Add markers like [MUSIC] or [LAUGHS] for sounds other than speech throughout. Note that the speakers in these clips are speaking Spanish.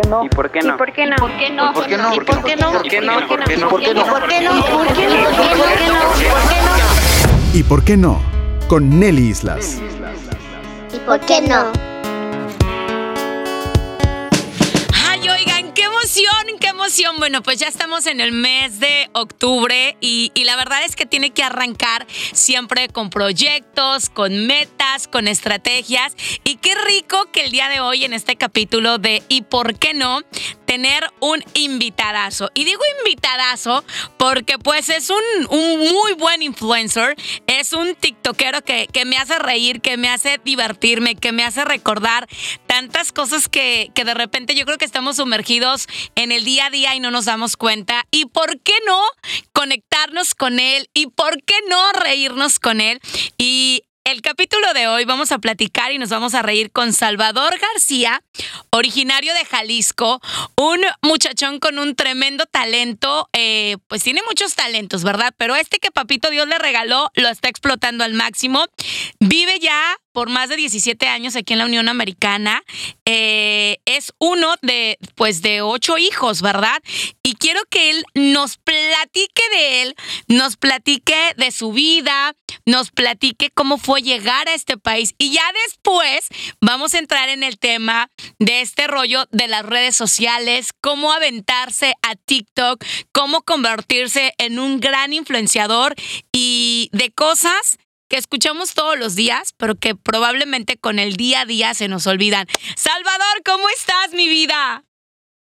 qué no? ¿Y por qué no? ¿Y por qué no? ¿Por qué no? ¿Por qué no? ¿Y por qué no? ¿Por qué no? ¿Y por qué no? ¿Por qué no? ¿Por qué no? ¿Por qué no? ¿Por qué no? ¿Por qué no? ¿Y por qué no? Con Nelly Islas. ¿Y por qué no? Ay, oigan, qué emoción, qué Bueno, pues ya estamos en el mes de octubre y la verdad es que tiene que arrancar siempre con proyectos, con metas, con estrategias. Y qué rico que el día de hoy en este capítulo de ¿Y por qué no? Tener un invitadazo. Y digo invitadazo porque pues es un, un muy buen influencer, es un tiktokero que, que, me hace reír, que me hace divertirme, que me hace recordar tantas cosas que, que de repente yo creo que estamos sumergidos en el día a día y no nos damos cuenta. ¿Y por qué no conectarnos con él? ¿Y por qué no reírnos con él? Y el capítulo de hoy vamos a platicar y nos vamos a reír con Salvador García, originario de Jalisco, un muchachón con un tremendo talento, eh, pues tiene muchos talentos, ¿verdad? Pero este que Papito Dios le regaló lo está explotando al máximo. Vive ya por más de 17 años aquí en la Unión Americana. Eh, es uno de, pues, de ocho hijos, ¿verdad? Y quiero que él nos platique de él, nos platique de su vida, nos platique cómo fue llegar a este país. Y ya después vamos a entrar en el tema de este rollo de las redes sociales, cómo aventarse a TikTok, cómo convertirse en un gran influenciador y de cosas que escuchamos todos los días, pero que probablemente con el día a día se nos olvidan. Salvador, ¿cómo estás, mi vida?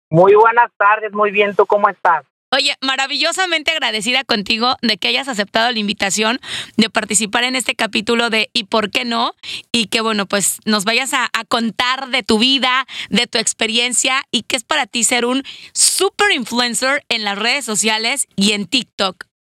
Muy buenas tardes, muy bien, ¿tú cómo estás? Oye, maravillosamente agradecida contigo de que hayas aceptado la invitación de participar en este capítulo de ¿Y por qué no? Y que, bueno, pues nos vayas a, a contar de tu vida, de tu experiencia y qué es para ti ser un super influencer en las redes sociales y en TikTok.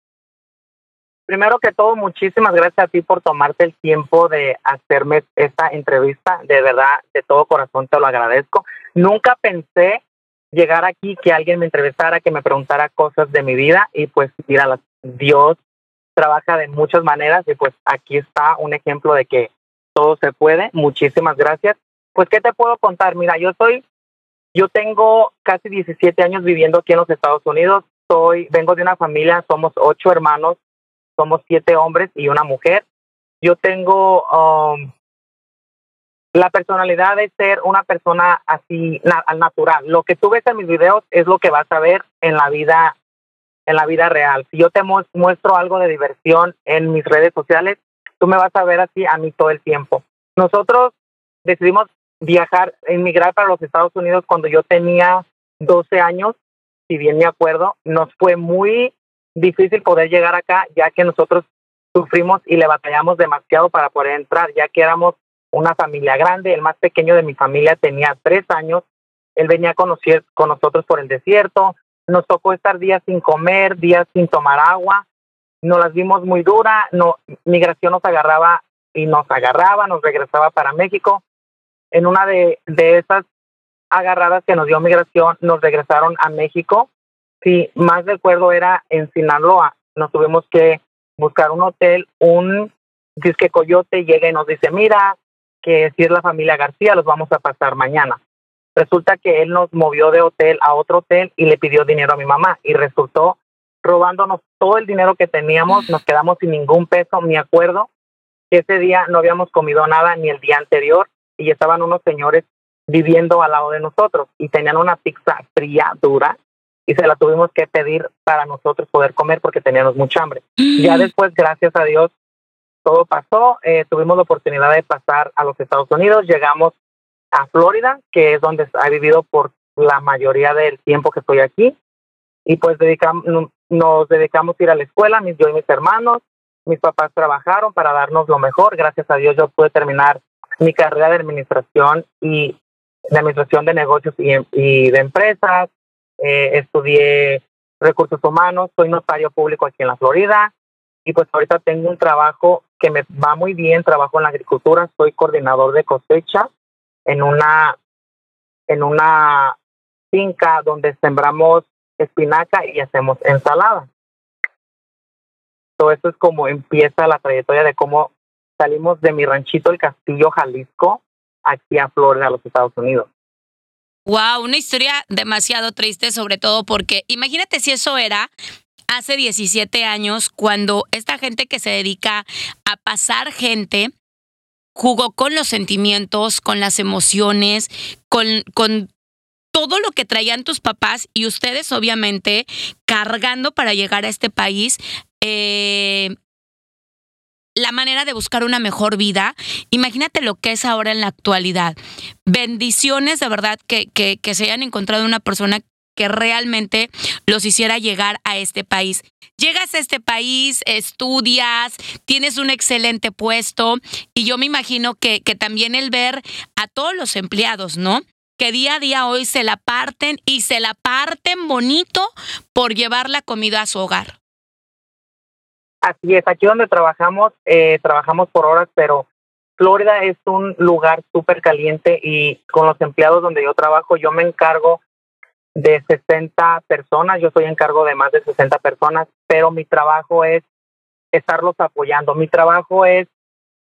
Primero que todo, muchísimas gracias a ti por tomarte el tiempo de hacerme esta entrevista. De verdad, de todo corazón te lo agradezco. Nunca pensé llegar aquí, que alguien me entrevistara, que me preguntara cosas de mi vida y pues mira, Dios trabaja de muchas maneras y pues aquí está un ejemplo de que todo se puede. Muchísimas gracias. Pues, ¿qué te puedo contar? Mira, yo soy, yo tengo casi 17 años viviendo aquí en los Estados Unidos. Soy, vengo de una familia, somos ocho hermanos, somos siete hombres y una mujer. Yo tengo um, la personalidad de ser una persona así na al natural. Lo que tú ves en mis videos es lo que vas a ver en la vida en la vida real. Si yo te mu muestro algo de diversión en mis redes sociales, tú me vas a ver así a mí todo el tiempo. Nosotros decidimos viajar, emigrar para los Estados Unidos cuando yo tenía 12 años, si bien me acuerdo, nos fue muy difícil poder llegar acá, ya que nosotros sufrimos y le batallamos demasiado para poder entrar, ya que éramos una familia grande. El más pequeño de mi familia tenía tres años. Él venía conocer con nosotros por el desierto. Nos tocó estar días sin comer, días sin tomar agua. Nos las vimos muy dura. No, migración nos agarraba y nos agarraba, nos regresaba para México. En una de, de esas agarradas que nos dio migración, nos regresaron a México. Si más recuerdo era en Sinaloa. Nos tuvimos que buscar un hotel, un disque coyote llega y nos dice, mira, que si es la familia García, los vamos a pasar mañana. Resulta que él nos movió de hotel a otro hotel y le pidió dinero a mi mamá y resultó robándonos todo el dinero que teníamos, nos quedamos sin ningún peso, me acuerdo que ese día no habíamos comido nada ni el día anterior y estaban unos señores viviendo al lado de nosotros y tenían una pizza fría, dura, y se la tuvimos que pedir para nosotros poder comer porque teníamos mucha hambre. Ya después, gracias a Dios, todo pasó, eh, tuvimos la oportunidad de pasar a los Estados Unidos, llegamos a Florida, que es donde he vivido por la mayoría del tiempo que estoy aquí, y pues dedicamos, nos dedicamos a ir a la escuela, mis, yo y mis hermanos, mis papás trabajaron para darnos lo mejor, gracias a Dios yo pude terminar mi carrera de administración y de administración de negocios y, y de empresas, eh, estudié recursos humanos, soy notario público aquí en la Florida, y pues ahorita tengo un trabajo que me va muy bien, trabajo en la agricultura, soy coordinador de cosecha en una en una finca donde sembramos espinaca y hacemos ensalada. Todo eso es como empieza la trayectoria de cómo salimos de mi ranchito, el Castillo Jalisco, aquí a Florida, a los Estados Unidos. Wow, una historia demasiado triste, sobre todo porque imagínate si eso era hace 17 años, cuando esta gente que se dedica a pasar gente jugó con los sentimientos, con las emociones, con, con todo lo que traían tus papás y ustedes obviamente cargando para llegar a este país. Eh, la manera de buscar una mejor vida. Imagínate lo que es ahora en la actualidad. Bendiciones de verdad que, que, que se hayan encontrado una persona que realmente los hiciera llegar a este país. Llegas a este país, estudias, tienes un excelente puesto y yo me imagino que, que también el ver a todos los empleados, ¿no? que día a día hoy se la parten y se la parten bonito por llevar la comida a su hogar. Así es, aquí donde trabajamos, eh, trabajamos por horas, pero Florida es un lugar súper caliente y con los empleados donde yo trabajo, yo me encargo de 60 personas, yo soy encargo de más de 60 personas, pero mi trabajo es estarlos apoyando. Mi trabajo es,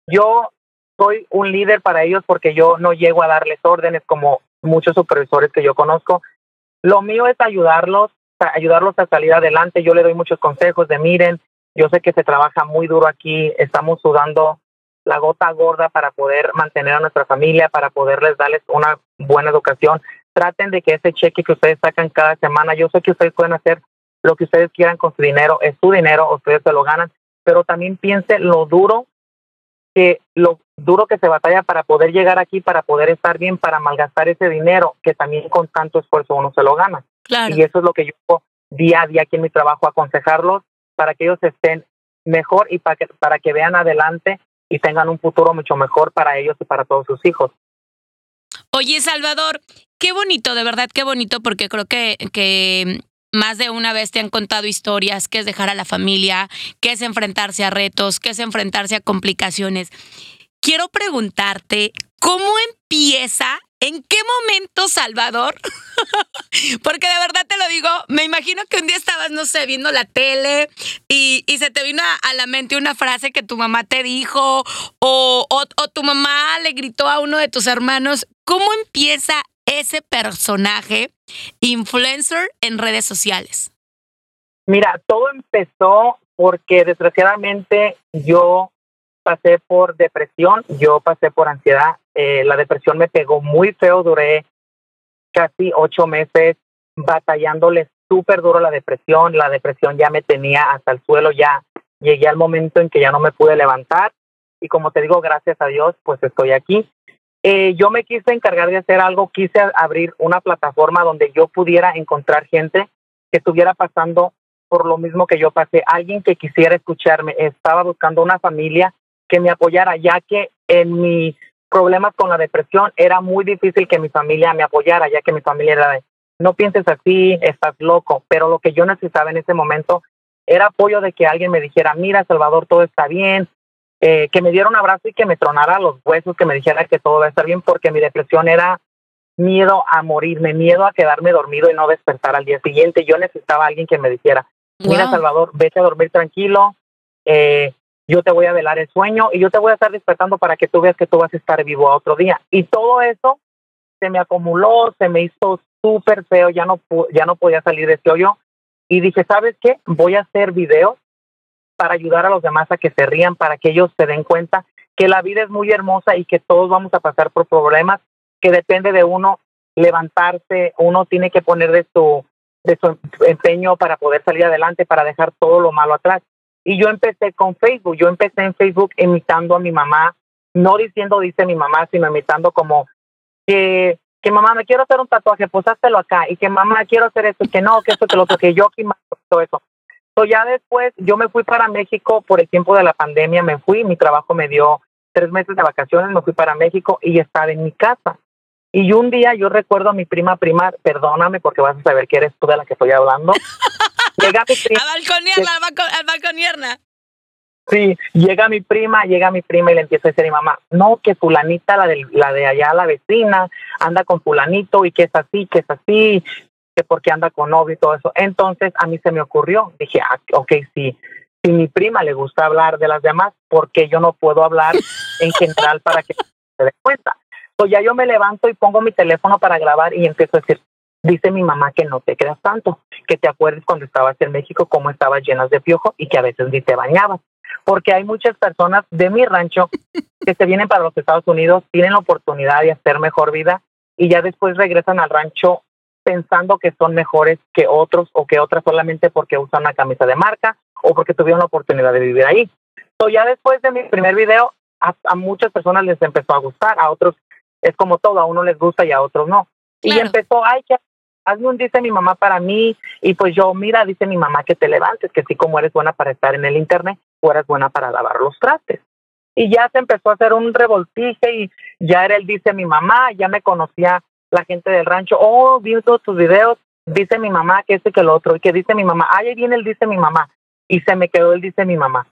yo soy un líder para ellos porque yo no llego a darles órdenes como muchos supervisores que yo conozco. Lo mío es ayudarlos, ayudarlos a salir adelante. Yo le doy muchos consejos de miren, yo sé que se trabaja muy duro aquí, estamos sudando la gota gorda para poder mantener a nuestra familia, para poderles darles una buena educación. Traten de que ese cheque que ustedes sacan cada semana, yo sé que ustedes pueden hacer lo que ustedes quieran con su dinero, es su dinero, ustedes se lo ganan, pero también piensen lo duro que lo duro que se batalla para poder llegar aquí, para poder estar bien, para malgastar ese dinero que también con tanto esfuerzo uno se lo gana. Y eso es lo que yo día a día aquí en mi trabajo aconsejarlos para que ellos estén mejor y para que, para que vean adelante y tengan un futuro mucho mejor para ellos y para todos sus hijos. Oye, Salvador, qué bonito, de verdad, qué bonito, porque creo que, que más de una vez te han contado historias, que es dejar a la familia, que es enfrentarse a retos, que es enfrentarse a complicaciones. Quiero preguntarte, ¿cómo empieza ¿En qué momento, Salvador? [LAUGHS] Porque de verdad te lo digo, me imagino que un día estabas, no sé, viendo la tele y, se te vino a, la mente una frase que tu mamá te dijo o tu mamá le gritó a uno de tus hermanos. ¿Cómo empieza ese personaje influencer en redes sociales? Mira, todo empezó porque desgraciadamente yo pasé por depresión, yo pasé por ansiedad, eh, la depresión me pegó muy feo, duré casi ocho meses batallándole súper duro la depresión, la depresión ya me tenía hasta el suelo, ya llegué al momento en que ya no me pude levantar y como te digo, gracias a Dios, pues estoy aquí. Eh, yo me quise encargar de hacer algo, quise abrir una plataforma donde yo pudiera encontrar gente que estuviera pasando por lo mismo que yo pasé, alguien que quisiera escucharme, estaba buscando una familia que me apoyara, ya que en mis problemas con la depresión era muy difícil que mi familia me apoyara, ya que mi familia era de, no pienses así, estás loco, pero lo que yo necesitaba en ese momento era apoyo de que alguien me dijera, mira, Salvador, todo está bien, eh, que me diera un abrazo y que me tronara los huesos, que me dijera que todo va a estar bien, porque mi depresión era miedo a morirme, miedo a quedarme dormido y no despertar al día siguiente. Yo necesitaba a alguien que me dijera, mira, Salvador, vete a dormir tranquilo, eh, yo te voy a velar el sueño y yo te voy a estar despertando para que tú veas que tú vas a estar vivo a otro día. Y todo eso se me acumuló, se me hizo súper feo, ya no, ya no podía salir de ese hoyo. Y dije, ¿sabes qué? Voy a hacer videos para ayudar a los demás a que se rían, para que ellos se den cuenta que la vida es muy hermosa y que todos vamos a pasar por problemas, que depende de uno levantarse, uno tiene que poner de su, de su empeño para poder salir adelante, para dejar todo lo malo atrás. Y yo empecé con Facebook, yo empecé en Facebook imitando a mi mamá, no diciendo dice mi mamá, sino imitando como que, que mamá me quiero hacer un tatuaje, pues háztelo acá, y que mamá quiero hacer esto, que no, que esto, que lo que yo aquí todo eso. So, ya después yo me fui para México por el tiempo de la pandemia, me fui, mi trabajo me dio tres meses de vacaciones, me fui para México y estaba en mi casa. Y un día yo recuerdo a mi prima, prima, perdóname porque vas a saber que eres tú de la que estoy hablando. [LAUGHS] Llega mi [LAUGHS] prima. A balconierna, a balconierna. Sí, llega mi prima, llega mi prima y le empieza a decir a mi mamá, no, que fulanita, la de, la de allá, la vecina, anda con fulanito y que es así, que es así, que porque anda con novio y todo eso. Entonces a mí se me ocurrió, dije, ah, ok, sí, si mi prima le gusta hablar de las demás, ¿por qué yo no puedo hablar en general para que se dé cuenta? So ya yo me levanto y pongo mi teléfono para grabar y empiezo a decir, dice mi mamá que no te creas tanto, que te acuerdes cuando estabas en México cómo estabas llenas de piojo y que a veces ni te bañabas. Porque hay muchas personas de mi rancho [LAUGHS] que se vienen para los Estados Unidos, tienen la oportunidad de hacer mejor vida y ya después regresan al rancho pensando que son mejores que otros o que otras solamente porque usan una camisa de marca o porque tuvieron la oportunidad de vivir ahí. So ya después de mi primer video, a, a muchas personas les empezó a gustar, a otros es como todo, a uno les gusta y a otros no. Y empezó, ay, que hazme un dice mi mamá para mí. Y pues yo, mira, dice mi mamá que te levantes, que así como eres buena para estar en el internet, tú eres buena para lavar los trastes. Y ya se empezó a hacer un revoltije y ya era el dice mi mamá, ya me conocía la gente del rancho, oh, vi todos tus videos, dice mi mamá que este que el otro, y que dice mi mamá, ay, ahí viene el dice mi mamá. Y se me quedó el dice mi mamá.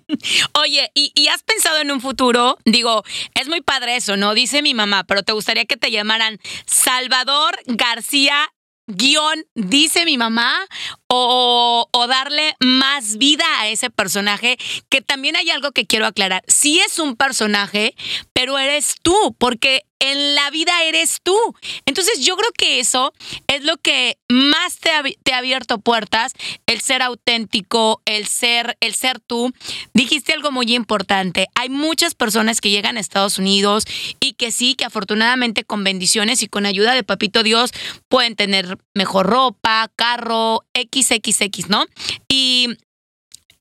[LAUGHS] Oye, ¿y, y has pensado en un futuro? Digo, es muy padre eso, ¿no? Dice mi mamá, pero ¿te gustaría que te llamaran Salvador García guion, dice mi mamá? O, o darle más vida a ese personaje, que también hay algo que quiero aclarar. Sí es un personaje, pero eres tú, porque en la vida eres tú. Entonces yo creo que eso es lo que más te ha, abierto puertas, el ser auténtico, el ser, el ser tú. Dijiste algo muy importante. Hay muchas personas que llegan a Estados Unidos y que sí, que afortunadamente con bendiciones y con ayuda de Papito Dios pueden tener mejor ropa, carro, XXX, ¿no? Y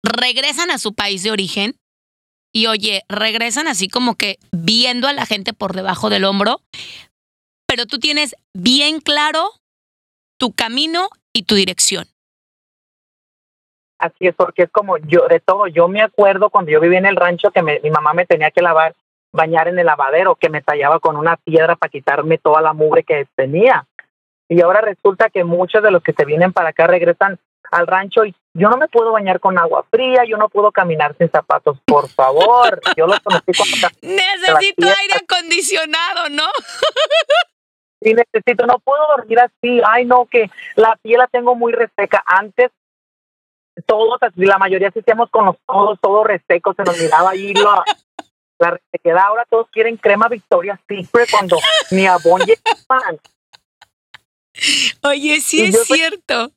regresan a su país de origen y oye, regresan así como que viendo a la gente por debajo del hombro, pero tú tienes bien claro tu camino y tu dirección. Así es, porque es como yo, de todo, yo me acuerdo cuando yo vivía en el rancho que me- mi mamá me tenía que lavar, bañar en el lavadero, que me tallaba con una piedra para quitarme toda la mugre que tenía. Y ahora resulta que muchos de los que se vienen para acá regresan al rancho y yo no me puedo bañar con agua fría, yo no puedo caminar sin zapatos, por favor. [LAUGHS] Yo los conocí cuando Necesito aire acondicionado, ¿no? sí necesito, no puedo dormir así, ay no, que la piel la tengo muy reseca. Antes, todos, la mayoría hacíamos con los codos todos resecos, se nos miraba ahí la, la resequedad. Ahora todos quieren crema Victoria Secret cuando ni abón llevan. Oye, sí Y es soy- cierto.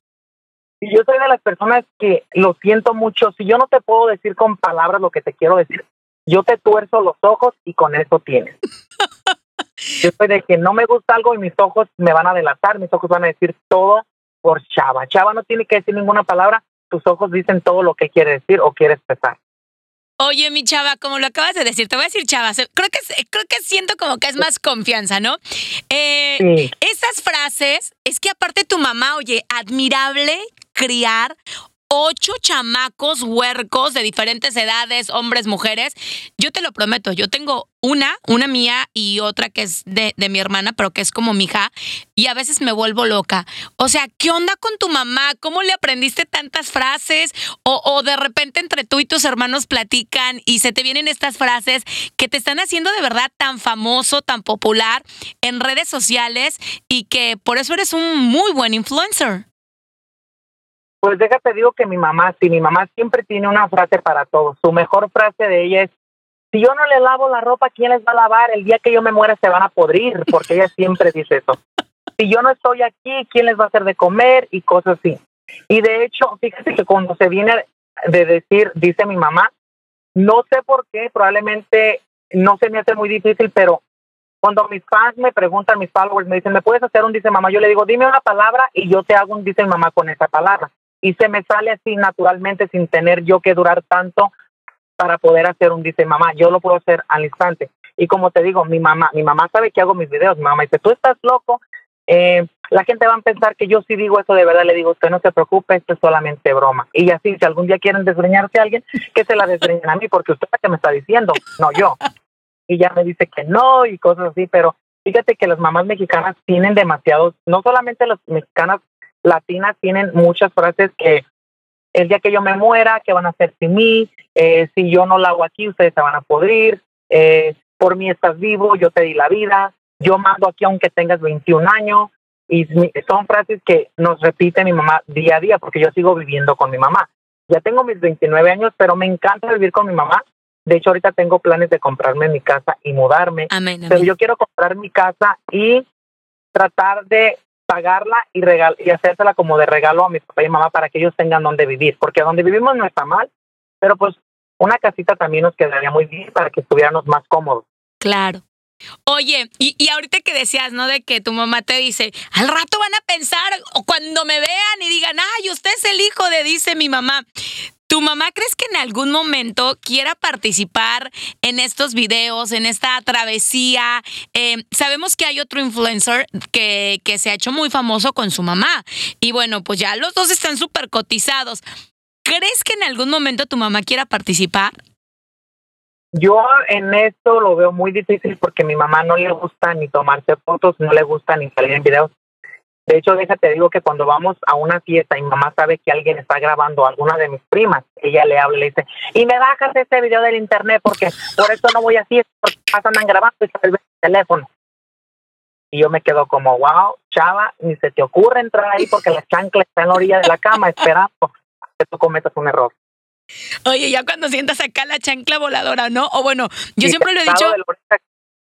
Yo soy de las personas que lo siento mucho. Si yo no te puedo decir con palabras lo que te quiero decir, yo te tuerzo los ojos y con eso tienes. [LAUGHS] Yo soy de que no me gusta algo y mis ojos me van a delatar, mis ojos van a decir todo por Chava. Chava no tiene que decir ninguna palabra, tus ojos dicen todo lo que quiere decir o quiere expresar. Oye, mi chava, como lo acabas de decir, te voy a decir chava, creo que, creo que siento como que es más confianza, ¿no? Eh, Sí. Esas frases, es que aparte tu mamá, oye, admirable criar ocho chamacos huercos de diferentes edades, hombres, mujeres. Yo te lo prometo, yo tengo una, una mía y otra que es de, de mi hermana, pero que es como mi hija, y a veces me vuelvo loca. O sea, ¿qué onda con tu mamá? ¿Cómo le aprendiste tantas frases? O, o de repente entre tú y tus hermanos platican y se te vienen estas frases que te están haciendo de verdad tan famoso, tan popular en redes sociales y que por eso eres un muy buen influencer. Pues déjate digo que mi mamá, sí, mi mamá siempre tiene una frase para todos. Su mejor frase de ella es, si yo no le lavo la ropa, ¿quién les va a lavar? El día que yo me muera se van a podrir, porque ella siempre dice eso. Si yo no estoy aquí, ¿quién les va a hacer de comer? Y cosas así. Y de hecho, fíjate que cuando se viene de decir, dice mi mamá, no sé por qué, probablemente no se me hace muy difícil, pero cuando mis fans me preguntan, mis followers me dicen, ¿me puedes hacer un dice mamá? Yo le digo, dime una palabra y yo te hago un dice mamá con esa palabra. Y se me sale así naturalmente sin tener yo que durar tanto para poder hacer un dice mamá. Yo lo puedo hacer al instante. Y como te digo, mi mamá, mi mamá sabe que hago mis videos. Mi mamá dice, tú estás loco. Eh, la gente va a pensar que yo sí digo eso de verdad. Le digo, usted no se preocupe, esto es solamente broma. Y así, si algún día quieren desgreñarse a alguien, que se la desgreñen a mí, porque usted es la que me está diciendo, no yo. Y ya me dice que no y cosas así, pero fíjate que las mamás mexicanas tienen demasiados, no solamente las mexicanas latinas tienen muchas frases que el día que yo me muera, ¿qué van a hacer sin mí? Eh, si yo no la hago aquí, ustedes se van a podrir. Eh, por mí estás vivo, yo te di la vida. Yo mando aquí aunque tengas 21 años. Y son frases que nos repite mi mamá día a día, porque yo sigo viviendo con mi mamá. Ya tengo mis 29 años, pero me encanta vivir con mi mamá De hecho, ahorita tengo planes de comprarme mi casa y mudarme. Amén, Pero yo quiero comprar mi casa y tratar de pagarla y regal y hacérsela como de regalo a mi papá y mamá para que ellos tengan donde vivir, porque donde vivimos no está mal, pero pues una casita también nos quedaría muy bien para que estuviéramos más cómodos. Claro. Oye, y, y ahorita que decías, ¿no? De que tu mamá te dice, al rato van a pensar, o cuando me vean y digan, ay, usted es el hijo de, dice mi mamá. ¿Tu mamá crees que en algún momento quiera participar en estos videos, en esta travesía? Eh, sabemos que hay otro influencer que, que se ha hecho muy famoso con su mamá. Y bueno, pues ya los dos están súper cotizados. ¿Crees que en algún momento tu mamá quiera participar? Yo en esto lo veo muy difícil porque a mi mamá no le gusta ni tomarse fotos, no le gusta ni salir en videos. De hecho, déjate digo que cuando vamos a una fiesta y mamá sabe que alguien está grabando a alguna de mis primas, ella le habla y le dice, y me bajas este video del internet porque por eso no voy a fiesta, porque andan grabando y se el teléfono. Y yo me quedo como, wow, chava, ni se te ocurre entrar ahí porque la chancla está en la orilla de la cama esperando que tú cometas un error. Oye, ya cuando sientas acá la chancla voladora, ¿no? O bueno, yo siempre lo he dicho,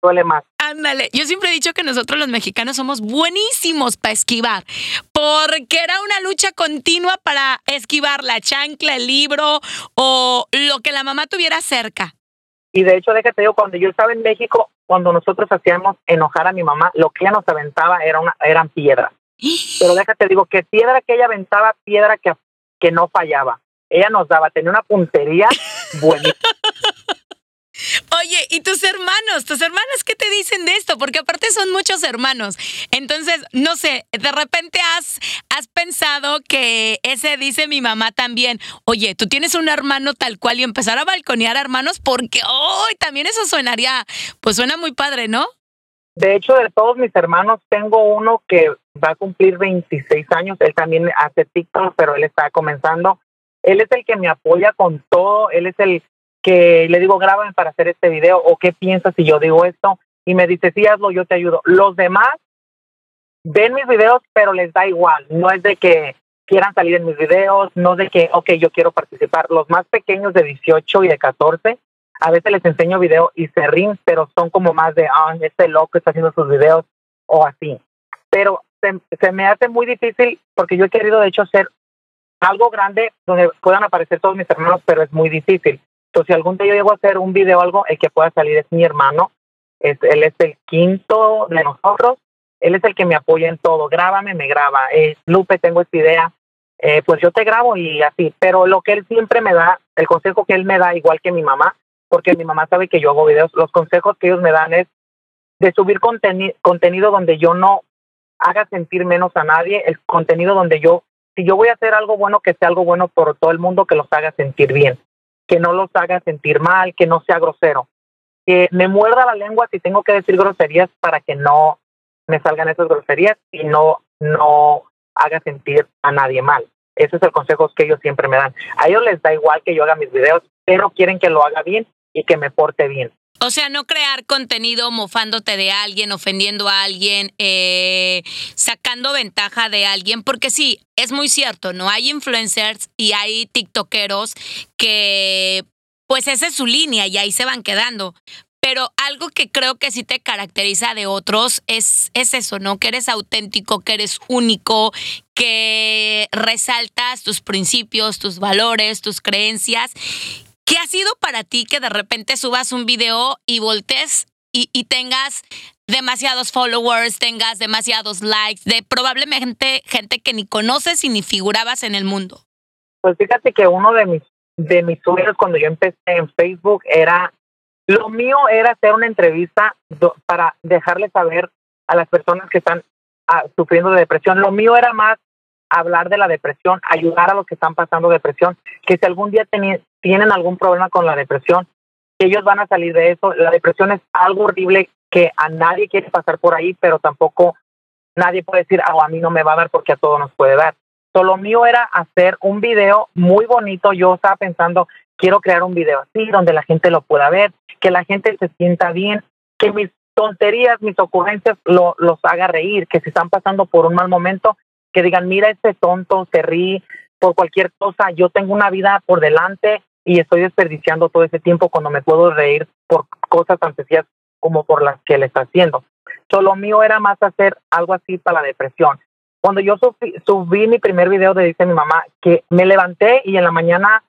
duele más. Ándale, yo siempre he dicho que nosotros los mexicanos somos buenísimos para esquivar, porque era una lucha continua para esquivar la chancla, el libro o lo que la mamá tuviera cerca. Y de hecho, déjate digo, cuando yo estaba en México, cuando nosotros hacíamos enojar a mi mamá, lo que ella nos aventaba era una, eran piedras. Pero déjate digo, que piedra que ella aventaba, piedra que, que no fallaba. Ella nos daba, tenía una puntería [LAUGHS] buenísima. Oye, ¿y tus hermanos? ¿Tus hermanos qué te dicen de esto? Porque aparte son muchos hermanos. Entonces, no sé, de repente has, has pensado que ese dice mi mamá también, oye, tú tienes un hermano tal cual y empezar a balconear a hermanos porque, hoy también eso sonaría, pues suena muy padre, ¿no? De hecho, de todos mis hermanos, tengo uno que va a cumplir 26 años. Él también hace TikTok, pero él está comenzando. Él es el que me apoya con todo. Él es el que le digo, grábame para hacer este video. ¿O qué piensas si yo digo esto? Y me dice, sí, hazlo, yo te ayudo. Los demás ven mis videos, pero les da igual. No es de que quieran salir en mis videos, no de que, ok, yo quiero participar. Los más pequeños de 18 y de 14, a veces les enseño video y se ríen, pero son como más de, ah, este loco está haciendo sus videos o así. Pero se, se me hace muy difícil porque yo he querido, de hecho, hacer algo grande donde puedan aparecer todos mis hermanos, pero es muy difícil. Entonces, si algún día yo llego a hacer un video o algo, el que pueda salir es mi hermano. Es, él es el quinto de nosotros. Él es el que me apoya en todo. Grábame, me graba. Eh, Lupe, tengo esta idea. Eh, pues yo te grabo y así. Pero lo que él siempre me da, el consejo que él me da, igual que mi mamá, porque mi mamá sabe que yo hago videos, los consejos que ellos me dan es de subir conteni contenido donde yo no haga sentir menos a nadie, el contenido donde yo, si yo voy a hacer algo bueno, que sea algo bueno por todo el mundo, que los haga sentir bien, que no los haga sentir mal, que no sea grosero, que me muerda la lengua si tengo que decir groserías para que no me salgan esas groserías y no, no haga sentir a nadie mal. Ese es el consejo que ellos siempre me dan. A ellos les da igual que yo haga mis videos, pero quieren que lo haga bien y que me porte bien. O sea, no crear contenido mofándote de alguien, ofendiendo a alguien, eh, sacando ventaja de alguien, porque sí, es muy cierto, ¿no? Hay influencers y hay tiktokeros que, pues esa es su línea y ahí se van quedando. Pero algo que creo que sí te caracteriza de otros es, es eso, ¿no? Que eres auténtico, que eres único, que resaltas tus principios, tus valores, tus creencias. ¿Qué ha sido para ti que de repente subas un video y voltees y, y tengas demasiados followers, tengas demasiados likes, de probablemente gente que ni conoces y ni figurabas en el mundo? Pues fíjate que uno de mis de mis sueños cuando yo empecé en Facebook era lo mío era hacer una entrevista do, para dejarles saber a las personas que están ah, sufriendo de depresión. Lo mío era más hablar de la depresión, ayudar a los que están pasando depresión, que si algún día tienen algún problema con la depresión, que ellos van a salir de eso. La depresión es algo horrible que a nadie quiere pasar por ahí, pero tampoco nadie puede decir, ah, a mí no me va a dar porque a todos nos puede dar. Solo mío era hacer un video muy bonito. Yo estaba pensando, quiero crear un video así, donde la gente lo pueda ver, que la gente se sienta bien, que mis tonterías, mis ocurrencias lo, los haga reír, que si están pasando por un mal momento, que digan, mira, este tonto se ríe por cualquier cosa, yo tengo una vida por delante, y estoy desperdiciando todo ese tiempo cuando me puedo reír por cosas tan sencillas como por las que le está haciendo. Solo mío era más hacer algo así para la depresión. Cuando yo subí, subí mi primer video de Dice mi mamá, que me levanté y en la mañana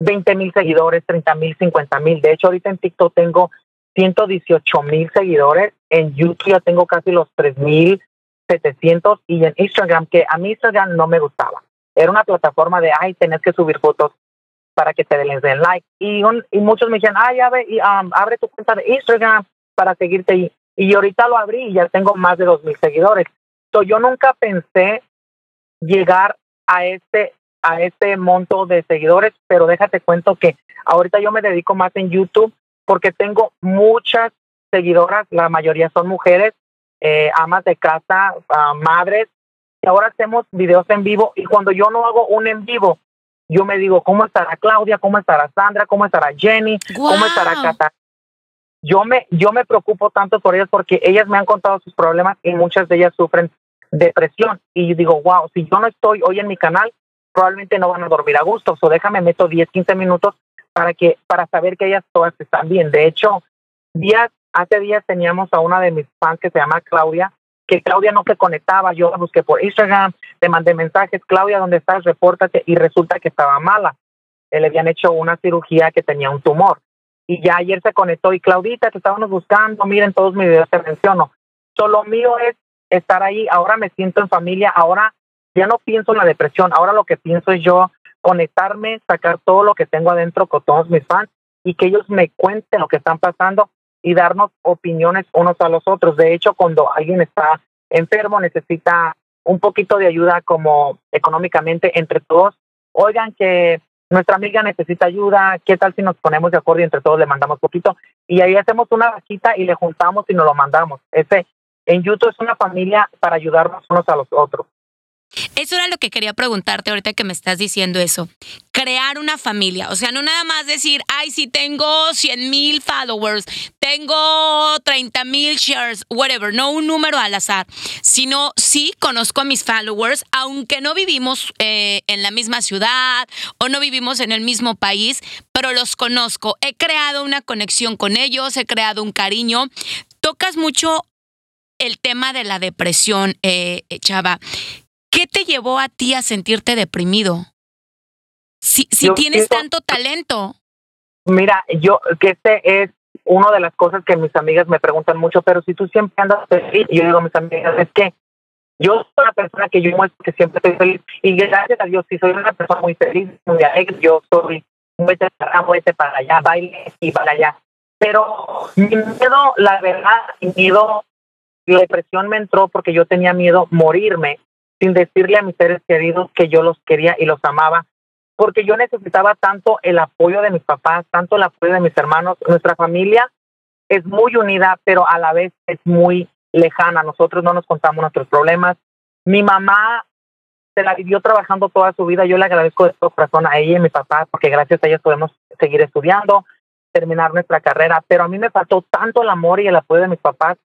20 mil seguidores, 30 mil, 50 mil. De hecho, ahorita en TikTok tengo 118 mil seguidores. En YouTube ya tengo casi los 3 mil 700 y en Instagram, que a mí Instagram no me gustaba. Era una plataforma de, ay, tenés que subir fotos para que te den like. Y, y muchos me decían, ay, abre, y, um, abre tu cuenta de Instagram para seguirte. Y, y ahorita lo abrí y ya tengo más de 2 mil seguidores. So, yo nunca pensé llegar a este a este monto de seguidores, pero déjate cuento que ahorita yo me dedico más en YouTube porque tengo muchas seguidoras, la mayoría son mujeres, eh, amas de casa, uh, madres, y ahora hacemos videos en vivo y cuando yo no hago un en vivo, yo me digo, ¿cómo estará Claudia? ¿Cómo estará Sandra? ¿Cómo estará Jenny? ¿Cómo estará Cata? Yo me, yo me preocupo tanto por ellas porque ellas me han contado sus problemas y muchas de ellas sufren depresión. Y digo, wow, si yo no estoy hoy en mi canal, probablemente no van a dormir a gusto. O déjame meto 10, 15 minutos para que para saber que ellas todas están bien. De hecho, días hace días teníamos a una de mis fans que se llama Claudia, que Claudia no se conectaba, yo la busqué por Instagram, le mandé mensajes, Claudia, ¿dónde estás? Repórtate y resulta que estaba mala. Le habían hecho una cirugía que tenía un tumor. Y ya ayer se conectó y Claudita, te estábamos buscando, miren todos mis videos te menciono. Solo mío es estar ahí, ahora me siento en familia, ahora ya no pienso en la depresión, ahora lo que pienso es yo conectarme, sacar todo lo que tengo adentro con todos mis fans y que ellos me cuenten lo que están pasando y darnos opiniones unos a los otros. De hecho, cuando alguien está enfermo, necesita un poquito de ayuda como económicamente entre todos, oigan que nuestra amiga necesita ayuda, ¿qué tal si nos ponemos de acuerdo y entre todos le mandamos poquito? Y ahí hacemos una vaquita y le juntamos y nos lo mandamos. Ese en YouTube es una familia para ayudarnos unos a los otros. Eso era lo que quería preguntarte ahorita que me estás diciendo eso. Crear una familia. O sea, no nada más decir, ay, si tengo 100 mil followers, tengo 30 mil shares, whatever. No un número al azar. Sino, sí, conozco a mis followers, aunque no vivimos eh, en la misma ciudad o no vivimos en el mismo país, pero los conozco. He creado una conexión con ellos, he creado un cariño. Tocas mucho el tema de la depresión, eh, Chava. ¿Qué te llevó a ti a sentirte deprimido? Si, si tienes tanto talento. Mira, yo que este es una de las cosas que mis amigas me preguntan mucho, pero si tú siempre andas feliz, yo digo a mis amigas, es que yo soy una persona que yo muestro que siempre estoy feliz y gracias a Dios, si soy una persona muy feliz, muy alegre, yo soy muévete para allá, baile y para allá. Pero mi miedo, la verdad, mi miedo, la depresión me entró porque yo tenía miedo morirme sin decirle a mis seres queridos que yo los quería y los amaba, porque yo necesitaba tanto el apoyo de mis papás, tanto el apoyo de mis hermanos. Nuestra familia es muy unida, pero a la vez es muy lejana. Nosotros no nos contamos nuestros problemas. Mi mamá se la vivió trabajando toda su vida. Yo le agradezco de todo corazón a ella y a mi papá, porque gracias a ellos podemos seguir estudiando, terminar nuestra carrera. Pero a mí me faltó tanto el amor y el apoyo de mis papás,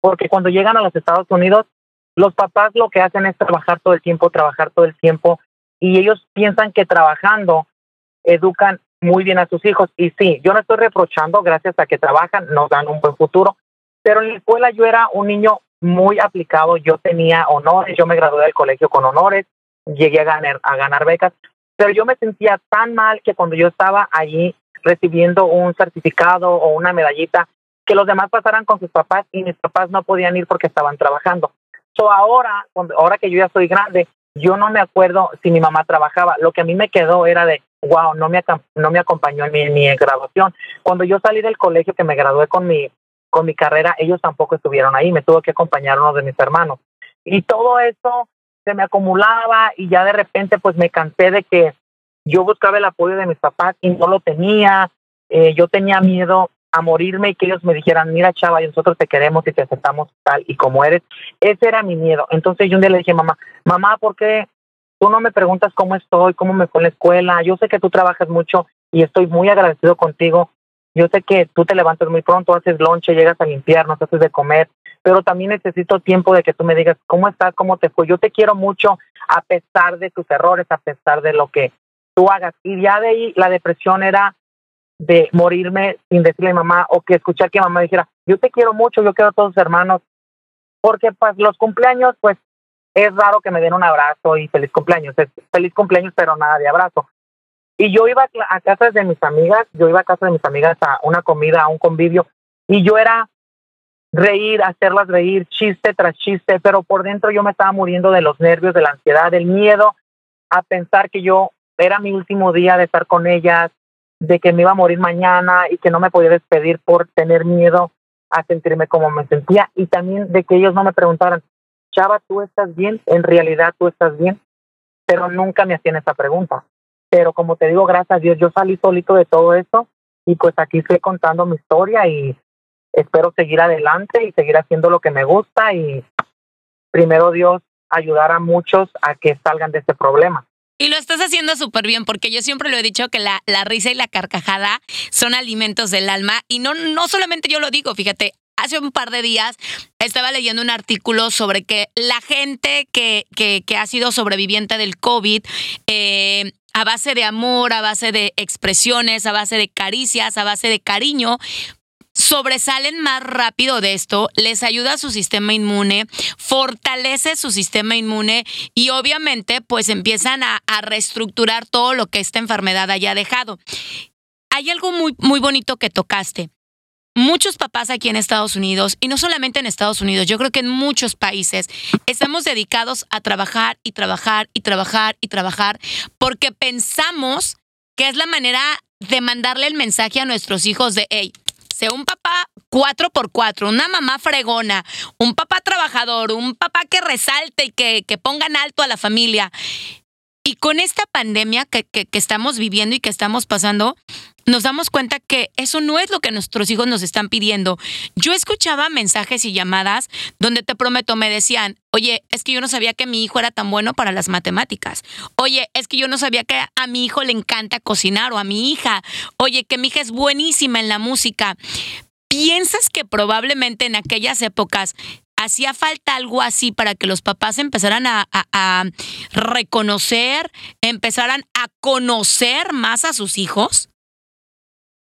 porque cuando llegan a los Estados Unidos, los papás lo que hacen es trabajar todo el tiempo, trabajar todo el tiempo, y ellos piensan que trabajando educan muy bien a sus hijos. Y sí, yo no estoy reprochando, gracias a que trabajan, nos dan un buen futuro, pero en la escuela yo era un niño muy aplicado, yo tenía honores, yo me gradué del colegio con honores, llegué a ganar, a ganar becas, pero yo me sentía tan mal que cuando yo estaba allí recibiendo un certificado o una medallita, que los demás pasaran con sus papás y mis papás no podían ir porque estaban trabajando ahora, ahora que yo ya soy grande, yo no me acuerdo si mi mamá trabajaba. Lo que a mí me quedó era de, wow, no me, no me acompañó en mi, mi graduación. Cuando yo salí del colegio, que me gradué con mi, con mi carrera, ellos tampoco estuvieron ahí, me tuvo que acompañar uno de mis hermanos. Y todo eso se me acumulaba y ya de repente pues me cansé de que yo buscaba el apoyo de mis papás y no lo tenía. Eh, yo tenía miedo a morirme y que ellos me dijeran, mira chava, nosotros te queremos y te aceptamos tal y como eres. Ese era mi miedo. Entonces yo un día le dije, mamá, mamá, ¿por qué tú no me preguntas cómo estoy, cómo me fue en la escuela? Yo sé que tú trabajas mucho y estoy muy agradecido contigo. Yo sé que tú te levantas muy pronto, haces lonche, llegas a limpiar, nos haces de comer, pero también necesito tiempo de que tú me digas cómo estás, cómo te fue. Yo te quiero mucho a pesar de tus errores, a pesar de lo que tú hagas. Y ya de ahí la depresión era de morirme sin decirle a mi mamá o que escuchar que mi mamá dijera, yo te quiero mucho, yo quiero a todos tus hermanos, porque pues los cumpleaños, pues es raro que me den un abrazo y feliz cumpleaños, es feliz cumpleaños, pero nada de abrazo. Y yo iba a casa de mis amigas, yo iba a casa de mis amigas a una comida, a un convivio, y yo era reír, hacerlas reír, chiste tras chiste, pero por dentro yo me estaba muriendo de los nervios, de la ansiedad, del miedo a pensar que yo era mi último día de estar con ellas, de que me iba a morir mañana y que no me podía despedir por tener miedo a sentirme como me sentía y también de que ellos no me preguntaran, Chava, ¿tú estás bien? En realidad tú estás bien, pero nunca me hacían esa pregunta. Pero como te digo, gracias a Dios, yo salí solito de todo eso y pues aquí estoy contando mi historia y espero seguir adelante y seguir haciendo lo que me gusta y primero Dios ayudar a muchos a que salgan de este problema. Y lo estás haciendo súper bien, porque yo siempre lo he dicho que la, la, risa y la carcajada son alimentos del alma. Y no, no solamente yo lo digo, fíjate, hace un par de días estaba leyendo un artículo sobre que la gente que, que, que ha sido sobreviviente del COVID, eh, a base de amor, a base de expresiones, a base de caricias, a base de cariño, sobresalen más rápido de esto, les ayuda a su sistema inmune, fortalece su sistema inmune y obviamente pues empiezan a, reestructurar todo lo que esta enfermedad haya dejado. Hay algo muy, muy bonito que tocaste. Muchos papás aquí en Estados Unidos, y no solamente en Estados Unidos, yo creo que en muchos países, estamos dedicados a trabajar y trabajar y trabajar y trabajar porque pensamos que es la manera de mandarle el mensaje a nuestros hijos de, hey, un papá cuatro por cuatro, una mamá fregona, un papá trabajador, un papá que resalte y que, que pongan alto a la familia. Y con esta pandemia que, que, estamos viviendo y que estamos pasando, nos damos cuenta que eso no es lo que nuestros hijos nos están pidiendo. Yo escuchaba mensajes y llamadas donde te prometo me decían, oye, es que yo no sabía que mi hijo era tan bueno para las matemáticas. Oye, es que yo no sabía que a mi hijo le encanta cocinar o a mi hija. Oye, que mi hija es buenísima en la música. ¿Piensas que probablemente en aquellas épocas hacía falta algo así para que los papás empezaran a, reconocer, empezaran a conocer más a sus hijos?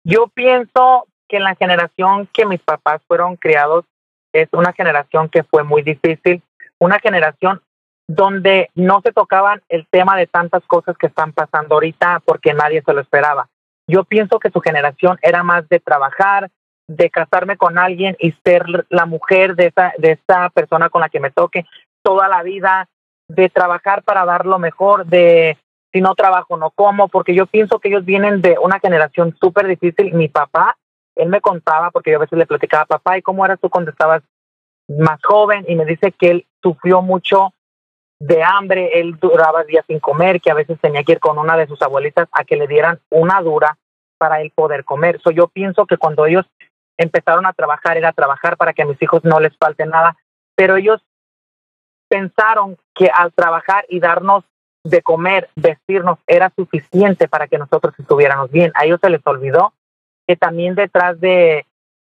Yo pienso que la generación que mis papás fueron criados es una generación que fue muy difícil, una generación donde no se tocaban el tema de tantas cosas que están pasando ahorita porque nadie se lo esperaba. Yo pienso que su generación era más de trabajar, de casarme con alguien y ser la mujer de esa, de esa persona con la que me toque toda la vida, de trabajar para dar lo mejor, de si no trabajo no como, porque yo pienso que ellos vienen de una generación súper difícil. Mi papá, él me contaba, porque yo a veces le platicaba, papá, ¿y cómo eras tú cuando estabas más joven? Y me dice que él sufrió mucho de hambre, él duraba días sin comer, que a veces tenía que ir con una de sus abuelitas a que le dieran una dura para él poder comer. So, yo pienso que cuando ellos empezaron a trabajar era trabajar para que a mis hijos no les falte nada, pero ellos pensaron que al trabajar y darnos de comer, vestirnos, era suficiente para que nosotros estuviéramos bien. A ellos se les olvidó que también detrás de,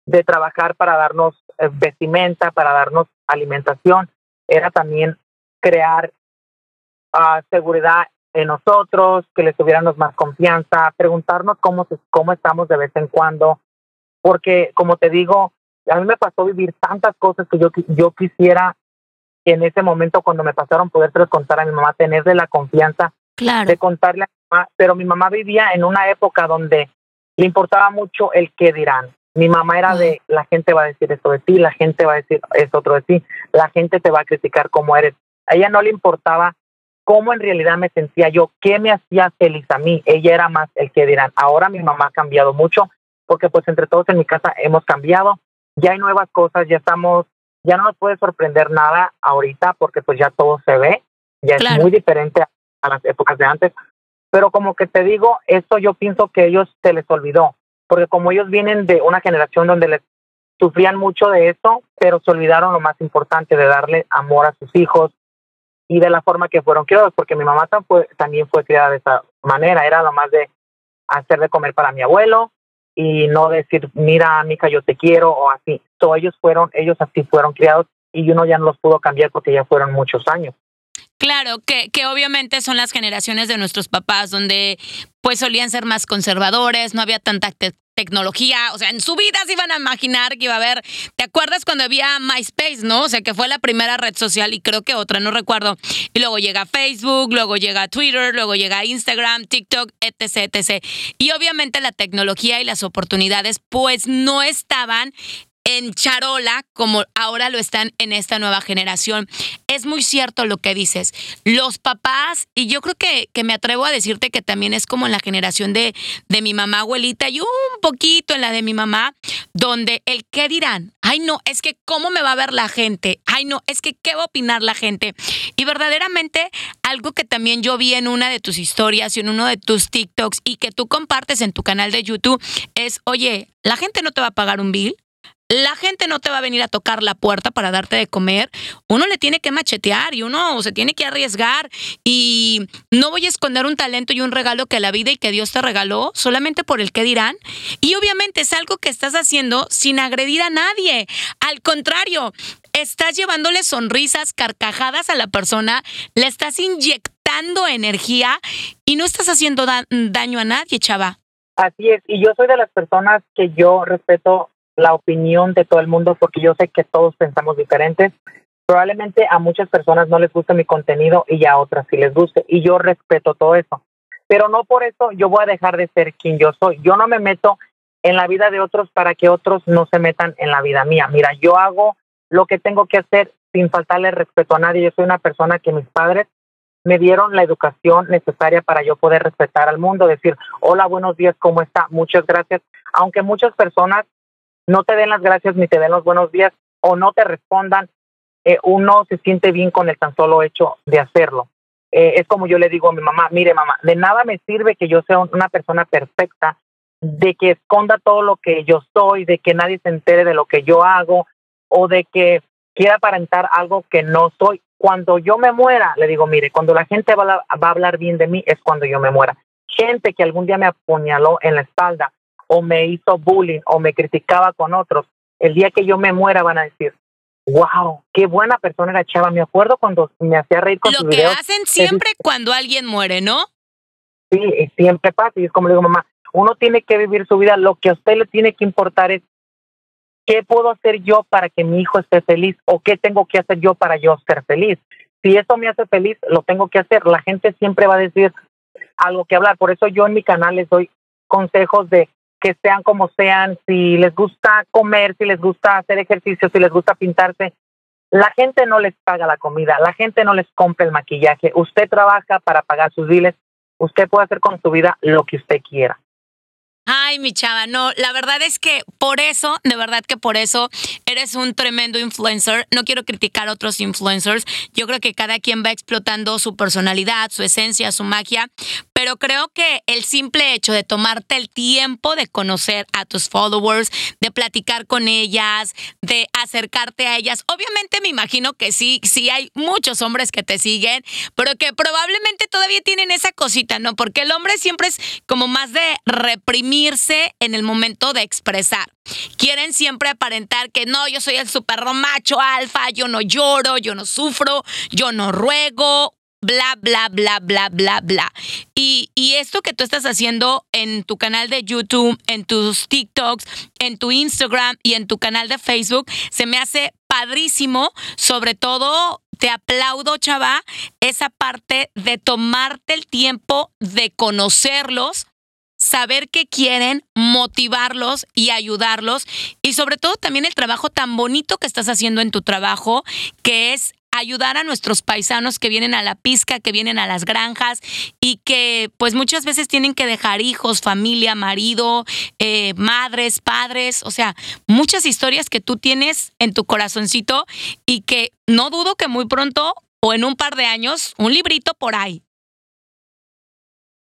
de trabajar para darnos eh, vestimenta, para darnos alimentación, era también crear uh, seguridad en nosotros, que les tuviéramos más confianza, preguntarnos cómo, cómo estamos de vez en cuando, porque como te digo, a mí me pasó vivir tantas cosas que yo, yo quisiera en ese momento cuando me pasaron poder contar a mi mamá, tenerle la confianza de contarle a mi mamá, pero mi mamá vivía en una época donde le importaba mucho el qué dirán. Mi mamá era de, la gente va a decir esto de ti, la gente va a decir esto otro de ti, la gente te va a criticar como eres. A ella no le importaba cómo en realidad me sentía yo, qué me hacía feliz a mí. Ella era más el que dirán. Ahora mi mamá ha cambiado mucho porque pues entre todos en mi casa hemos cambiado, ya hay nuevas cosas, ya estamos, ya no nos puede sorprender nada ahorita porque pues ya todo se ve, ya es muy diferente a, las épocas de antes, pero como que te digo, esto yo pienso que ellos se les olvidó, porque como ellos vienen de una generación donde les sufrían mucho de eso, pero se olvidaron lo más importante de darle amor a sus hijos y de la forma que fueron criados, porque mi mamá también fue criada de esa manera, era lo más de hacer de comer para mi abuelo, y no decir, mira, Mica, yo te quiero o así. So, ellos fueron, ellos así fueron criados y uno ya no los pudo cambiar porque ya fueron muchos años. Claro, que, que obviamente son las generaciones de nuestros papás, donde pues solían ser más conservadores, no había tanta tecnología, o sea, en su vida se iban a imaginar que iba a haber, ¿te acuerdas cuando había MySpace, no? O sea, que fue la primera red social y creo que otra, no recuerdo. Y luego llega Facebook, luego llega Twitter, luego llega Instagram, TikTok, etc, etc. Y obviamente la tecnología y las oportunidades pues no estaban en charola como ahora lo están en esta nueva generación. Es muy cierto lo que dices. Los papás, y yo creo que, que me atrevo a decirte que también es como en la generación de, de mi mamá abuelita y un poquito en la de mi mamá, donde el qué dirán, ay no, es que cómo me va a ver la gente, ay no, es que qué va a opinar la gente. Y verdaderamente algo que también yo vi en una de tus historias y en uno de tus TikToks y que tú compartes en tu canal de YouTube es, oye, la gente no te va a pagar un bill, la gente no te va a venir a tocar la puerta para darte de comer. Uno le tiene que machetear y uno se tiene que arriesgar. Y no voy a esconder un talento y un regalo que la vida y que Dios te regaló solamente por el que dirán. Y obviamente es algo que estás haciendo sin agredir a nadie. Al contrario, estás llevándole sonrisas, carcajadas a la persona, le estás inyectando energía y no estás haciendo da- daño a nadie, chava. Así es, y yo soy de las personas que yo respeto la opinión de todo el mundo porque yo sé que todos pensamos diferentes. Probablemente a muchas personas no les guste mi contenido y a otras sí les guste, y yo respeto todo eso. Pero no por eso yo voy a dejar de ser quien yo soy. Yo no me meto en la vida de otros para que otros no se metan en la vida mía. Mira, yo hago lo que tengo que hacer sin faltarle respeto a nadie. Yo soy una persona que mis padres me dieron la educación necesaria para yo poder respetar al mundo, decir, hola, buenos días, ¿cómo está? Muchas gracias. Aunque muchas personas no te den las gracias ni te den los buenos días o no te respondan, eh, uno se siente bien con el tan solo hecho de hacerlo. Eh, es como yo le digo a mi mamá, mire mamá, de nada me sirve que yo sea una persona perfecta, de que esconda todo lo que yo soy, de que nadie se entere de lo que yo hago o de que quiera aparentar algo que no soy. Cuando yo me muera, le digo, mire, cuando la gente va a, va a hablar bien de mí es cuando yo me muera. Gente que algún día me apuñaló en la espalda o me hizo bullying o me criticaba con otros, el día que yo me muera van a decir, wow, qué buena persona era Chava. Me acuerdo cuando me hacía reír con Lo sus que videos. hacen siempre cuando alguien muere, ¿no? Sí, y siempre pasa. Y es como le digo, mamá, uno tiene que vivir su vida. Lo que a usted le tiene que importar es qué puedo hacer yo para que mi hijo esté feliz o qué tengo que hacer yo para yo ser feliz. Si eso me hace feliz, lo tengo que hacer. La gente siempre va a decir algo que hablar. Por eso yo en mi canal les doy consejos de que sean como sean, si les gusta comer, si les gusta hacer ejercicio, si les gusta pintarse. La gente no les paga la comida, la gente no les compra el maquillaje. Usted trabaja para pagar sus biles. Usted puede hacer con su vida lo que usted quiera. Ay, mi chava, no, la verdad es que por eso, de verdad que por eso eres un tremendo influencer. No quiero criticar a otros influencers. Yo creo que cada quien va explotando su personalidad, su esencia, su magia. Pero creo que el simple hecho de tomarte el tiempo de conocer a tus followers, de platicar con ellas, de acercarte a ellas, obviamente me imagino que sí, sí hay muchos hombres que te siguen, pero que probablemente todavía tienen esa cosita, ¿no? Porque el hombre siempre es como más de en el momento de expresar. Quieren siempre aparentar que no, yo soy el super macho alfa, yo no lloro, yo no sufro, yo no ruego, bla, bla, bla, bla, bla, bla. Y, y esto que tú estás haciendo en tu canal de YouTube, en tus TikToks, en tu Instagram y en tu canal de Facebook, se me hace padrísimo, sobre todo te aplaudo, chava, esa parte de tomarte el tiempo de conocerlos, saber qué quieren, motivarlos y ayudarlos. Y sobre todo también el trabajo tan bonito que estás haciendo en tu trabajo, que es ayudar a nuestros paisanos que vienen a la pizca, que vienen a las granjas y que pues muchas veces tienen que dejar hijos, familia, marido, eh, madres, padres, o sea, muchas historias que tú tienes en tu corazoncito y que no dudo que muy pronto o en un par de años, un librito por ahí.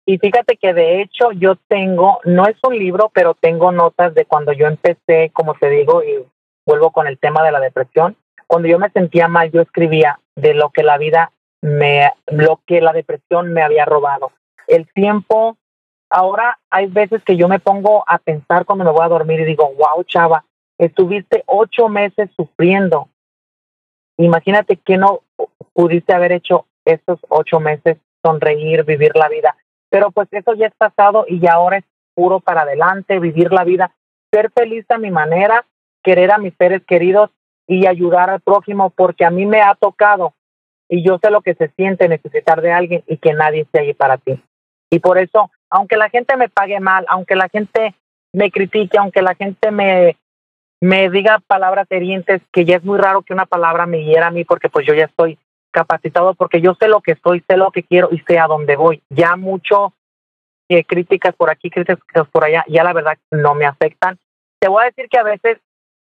Y fíjate que de hecho yo tengo, no es un libro, pero tengo notas de cuando yo empecé, como te digo, y vuelvo con el tema de la depresión. Cuando yo me sentía mal, yo escribía de lo que la vida me, lo que la depresión me había robado. El tiempo, ahora hay veces que yo me pongo a pensar cuando me voy a dormir y digo, wow, chava, estuviste ocho meses sufriendo. Imagínate que no pudiste haber hecho estos ocho meses, sonreír, vivir la vida. Pero pues eso ya es pasado y ya ahora es puro para adelante, vivir la vida, ser feliz a mi manera, querer a mis seres queridos y ayudar al prójimo, porque a mí me ha tocado y yo sé lo que se siente necesitar de alguien y que nadie esté ahí para ti. Y por eso, aunque la gente me pague mal, aunque la gente me critique, aunque la gente me, me diga palabras herientes, que ya es muy raro que una palabra me hiera a mí porque pues yo ya estoy capacitado porque yo sé lo que soy, sé lo que quiero y sé a dónde voy. Ya mucho eh, críticas por aquí, críticas por allá, ya la verdad no me afectan. Te voy a decir que a veces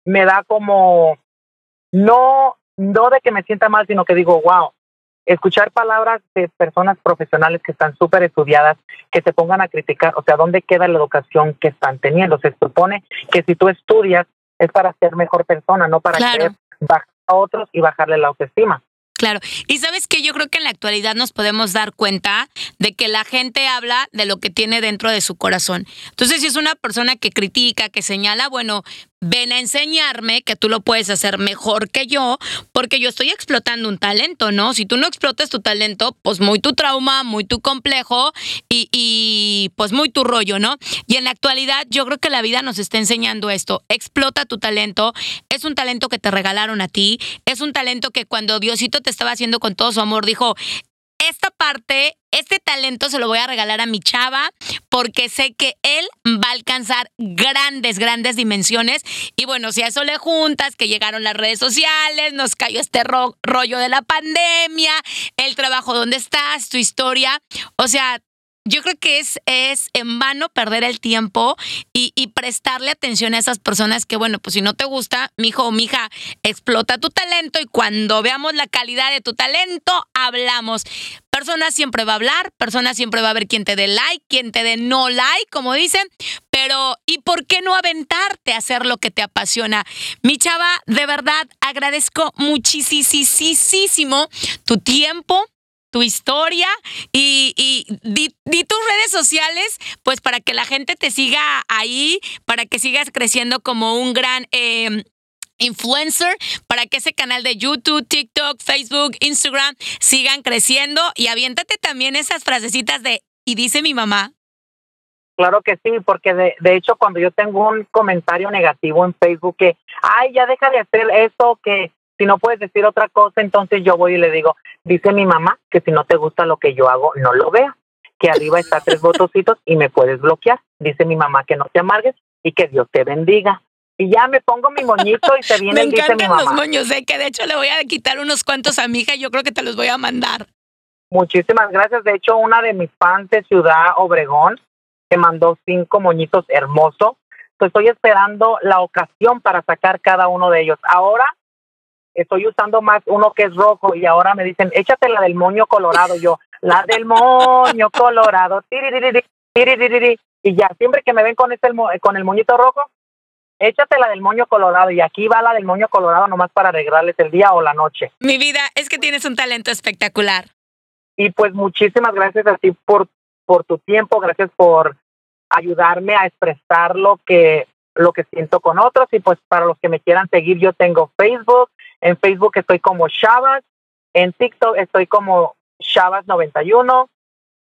me da como, no, no de que me sienta mal, sino que digo, wow, escuchar palabras de personas profesionales que están súper estudiadas, que te pongan a criticar, o sea, ¿dónde queda la educación que están teniendo? Se supone que si tú estudias es para ser mejor persona, no para querer bajar a otros y bajarle la autoestima. Claro. Y sabes que yo creo que en la actualidad nos podemos dar cuenta de que la gente habla de lo que tiene dentro de su corazón. Entonces, si es una persona que critica, que señala, bueno, ven a enseñarme que tú lo puedes hacer mejor que yo, porque yo estoy explotando un talento, ¿no? Si tú no explotas tu talento, pues muy tu trauma, muy tu complejo y, y, pues muy tu rollo, ¿no? Y en la actualidad yo creo que la vida nos está enseñando esto. Explota tu talento. Es un talento que te regalaron a ti. Es un talento que cuando Diosito te estaba haciendo con todo su amor, dijo, esta parte, este talento se lo voy a regalar a mi chava porque sé que él va a alcanzar grandes, grandes dimensiones. Y bueno, si a eso le juntas que llegaron las redes sociales, nos cayó este rollo de la pandemia, el trabajo donde estás, tu historia, o sea, yo creo que es, es en vano perder el tiempo y, y, prestarle atención a esas personas que, bueno, pues si no te gusta, mi hijo o mi hija, explota tu talento y cuando veamos la calidad de tu talento, hablamos. Persona siempre va a hablar, persona siempre va a ver quién te dé like, quién te dé no like, como dicen, pero ¿y por qué no aventarte a hacer lo que te apasiona? Mi chava, de verdad agradezco muchísimo tu tiempo, tu historia y, y di, tus redes sociales, pues para que la gente te siga ahí, para que sigas creciendo como un gran... Eh, influencer para que ese canal de YouTube, TikTok, Facebook, Instagram sigan creciendo y aviéntate también esas frasecitas de y dice mi mamá. Claro que sí, porque de, de hecho cuando yo tengo un comentario negativo en Facebook que, ay, ya deja de hacer eso, que si no puedes decir otra cosa, entonces yo voy y le digo, dice mi mamá que si no te gusta lo que yo hago, no lo veas, que arriba está tres [LAUGHS] botocitos y me puedes bloquear. Dice mi mamá que no te amargues y que Dios te bendiga. Y ya me pongo mi moñito y se [LAUGHS] viene el dice mi mamá. los moños, ¿eh? que de hecho le voy a quitar unos cuantos a mi hija y yo creo que te los voy a mandar. Muchísimas gracias. De hecho, una de mis fans de Ciudad Obregón que mandó cinco moñitos hermosos. Pues estoy esperando la ocasión para sacar cada uno de ellos. Ahora estoy usando más uno que es rojo y ahora me dicen, échate la del moño colorado. Yo, la del moño colorado. Y ya, siempre que me ven con, este, con el moñito rojo, échate la del moño colorado. Y aquí va la del moño colorado nomás para arreglarles el día o la noche. Mi vida, es que tienes un talento espectacular. Y pues muchísimas gracias a ti por, por tu tiempo, gracias por ayudarme a expresar lo que lo que siento con otros y pues para los que me quieran seguir yo tengo Facebook, en Facebook estoy como Shabas, en TikTok estoy como Shabas91,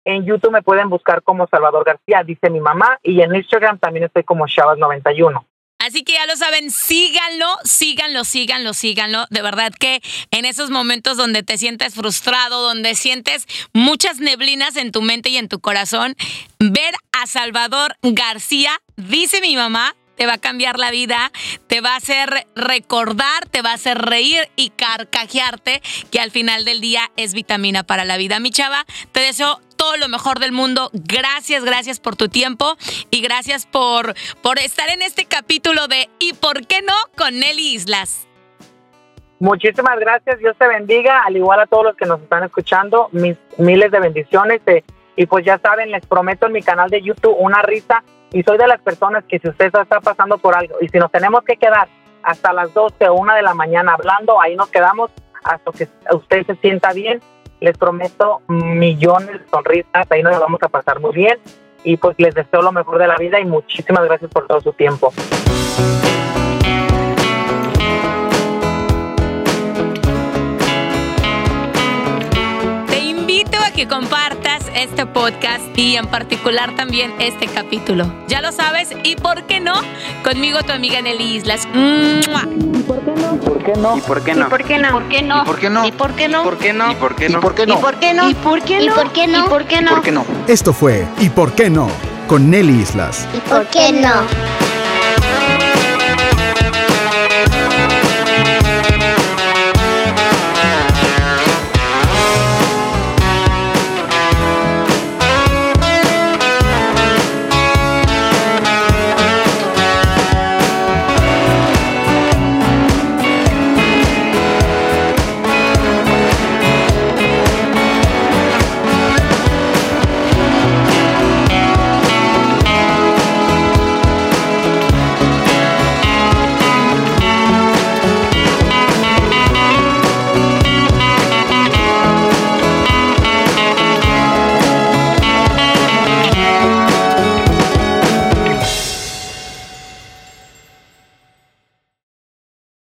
en YouTube me pueden buscar como Salvador García, dice mi mamá, y en Instagram también estoy como Shabas91. Así que ya lo saben, síganlo, síganlo, síganlo, síganlo. De verdad que en esos momentos donde te sientes frustrado, donde sientes muchas neblinas en tu mente y en tu corazón, ver a Salvador García, dice mi mamá, te va a cambiar la vida, te va a hacer recordar, te va a hacer reír y carcajearte, que al final del día es vitamina para la vida. Mi chava, te deseo todo lo mejor del mundo. Gracias, gracias por tu tiempo y gracias por, por estar en este capítulo de ¿Y por qué no? con Nelly Islas. Muchísimas gracias, Dios te bendiga, al igual a todos los que nos están escuchando, mis miles de bendiciones. Eh, y pues ya saben, les prometo en mi canal de YouTube una risa y soy de las personas que si usted está pasando por algo y si nos tenemos que quedar hasta las 12 o 1 de la mañana hablando, ahí nos quedamos hasta que usted se sienta bien. Les prometo millones de sonrisas, ahí nos vamos a pasar muy bien y pues les deseo lo mejor de la vida y muchísimas gracias por todo su tiempo. Este podcast y en particular también este capítulo. Ya lo sabes, y por qué no, conmigo tu amiga Nelly Islas. ¡Mua! ¿Por qué no? ¿Y por qué no? ¿Y por qué no? ¿Por qué no? ¿Y por qué no? ¿Y por qué no? ¿Por qué no? ¿Y por qué no? ¿Y por qué no? ¿Y por qué no? ¿Y por qué ¿Y no? por qué no? ¿Y por qué ¿Y no? por qué no? Esto fue ¿Y por qué no? con Nelly Islas. ¿Y por qué no?